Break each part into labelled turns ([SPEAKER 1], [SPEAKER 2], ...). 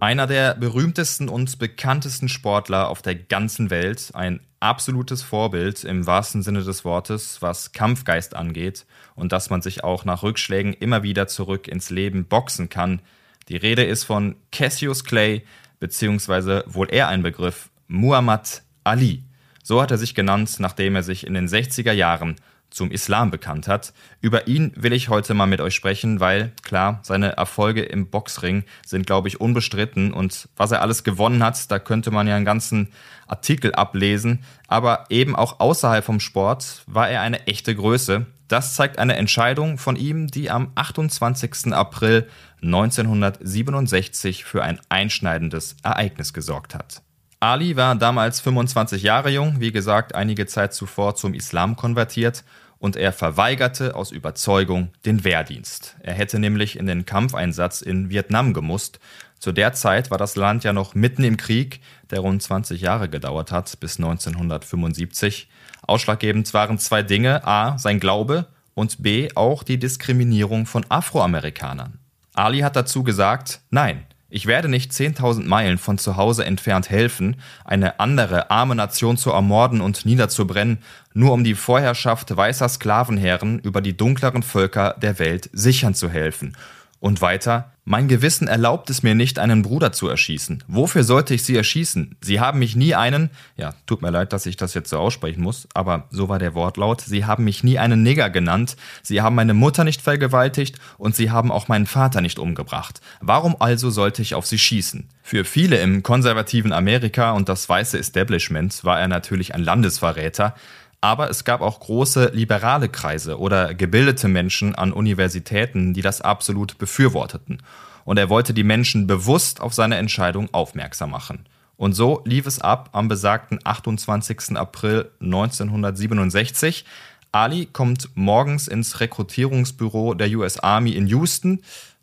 [SPEAKER 1] Einer der berühmtesten und bekanntesten Sportler auf der ganzen Welt, ein absolutes Vorbild im wahrsten Sinne des Wortes, was Kampfgeist angeht und dass man sich auch nach Rückschlägen immer wieder zurück ins Leben boxen kann. Die Rede ist von Cassius Clay, beziehungsweise wohl eher ein Begriff, Muhammad Ali. So hat er sich genannt, nachdem er sich in den 60er Jahren zum Islam bekannt hat. Über ihn will ich heute mal mit euch sprechen, weil klar, seine Erfolge im Boxring sind, glaube ich, unbestritten und was er alles gewonnen hat, da könnte man ja einen ganzen Artikel ablesen, aber eben auch außerhalb vom Sport war er eine echte Größe. Das zeigt eine Entscheidung von ihm, die am 28. April 1967 für ein einschneidendes Ereignis gesorgt hat. Ali war damals 25 Jahre jung, wie gesagt, einige Zeit zuvor zum Islam konvertiert und er verweigerte aus Überzeugung den Wehrdienst. Er hätte nämlich in den Kampfeinsatz in Vietnam gemusst. Zu der Zeit war das Land ja noch mitten im Krieg, der rund 20 Jahre gedauert hat, bis 1975. Ausschlaggebend waren zwei Dinge, a. sein Glaube und b. auch die Diskriminierung von Afroamerikanern. Ali hat dazu gesagt, nein, ich werde nicht 10.000 Meilen von zu Hause entfernt helfen, eine andere arme Nation zu ermorden und niederzubrennen, nur um die Vorherrschaft weißer Sklavenherren über die dunkleren Völker der Welt sichern zu helfen. Und weiter, mein Gewissen erlaubt es mir nicht, einen Bruder zu erschießen. Wofür sollte ich sie erschießen? Sie haben mich nie einen, ja, tut mir leid, dass ich das jetzt so aussprechen muss, aber so war der Wortlaut, sie haben mich nie einen Nigger genannt, sie haben meine Mutter nicht vergewaltigt und sie haben auch meinen Vater nicht umgebracht. Warum also sollte ich auf sie schießen? Für viele im konservativen Amerika und das weiße Establishment war er natürlich ein Landesverräter, aber es gab auch große liberale Kreise oder gebildete Menschen an Universitäten, die das absolut befürworteten. Und er wollte die Menschen bewusst auf seine Entscheidung aufmerksam machen. Und so lief es ab am besagten 28. April 1967. Ali kommt morgens ins Rekrutierungsbüro der US Army in Houston.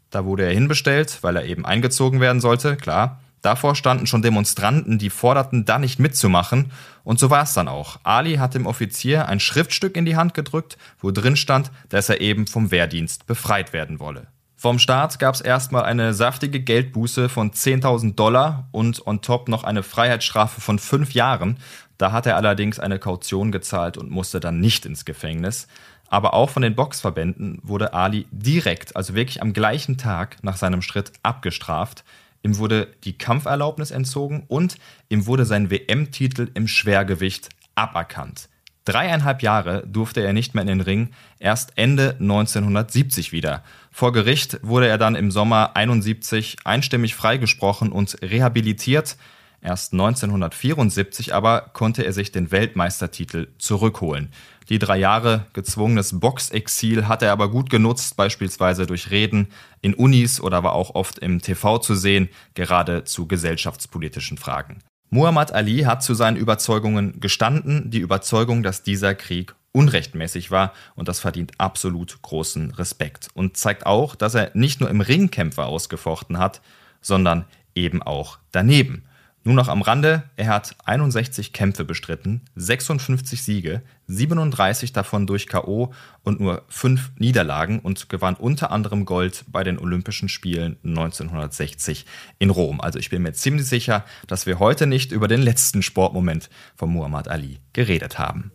[SPEAKER 1] Da wurde er hinbestellt, weil er eben eingezogen werden sollte, klar. Davor standen schon Demonstranten, die forderten, da nicht mitzumachen. Und so war es dann auch. Ali hat dem Offizier ein Schriftstück in die Hand gedrückt, wo drin stand, dass er eben vom Wehrdienst befreit werden wolle. Vom Staat gab es erstmal eine saftige Geldbuße von 10.000 Dollar und on top noch eine Freiheitsstrafe von fünf Jahren. Da hat er allerdings eine Kaution gezahlt und musste dann nicht ins Gefängnis. Aber auch von den Boxverbänden wurde Ali direkt, also wirklich am gleichen Tag nach seinem Schritt abgestraft. Ihm wurde die Kampferlaubnis entzogen und ihm wurde sein WM-Titel im Schwergewicht aberkannt. Dreieinhalb Jahre durfte er nicht mehr in den Ring, erst Ende 1970 wieder. Vor Gericht wurde er dann im Sommer 71 einstimmig freigesprochen und rehabilitiert. Erst 1974 aber konnte er sich den Weltmeistertitel zurückholen. Die drei Jahre gezwungenes Boxexil hat er aber gut genutzt, beispielsweise durch Reden in Unis oder war auch oft im TV zu sehen, gerade zu gesellschaftspolitischen Fragen. Muhammad Ali hat zu seinen Überzeugungen gestanden, die Überzeugung, dass dieser Krieg unrechtmäßig war und das verdient absolut großen Respekt und zeigt auch, dass er nicht nur im Ring Kämpfe ausgefochten hat, sondern eben auch daneben. Nur noch am Rande, er hat 61 Kämpfe bestritten, 56 Siege, 37 davon durch KO und nur 5 Niederlagen und gewann unter anderem Gold bei den Olympischen Spielen 1960 in Rom. Also ich bin mir ziemlich sicher, dass wir heute nicht über den letzten Sportmoment von Muhammad Ali geredet haben.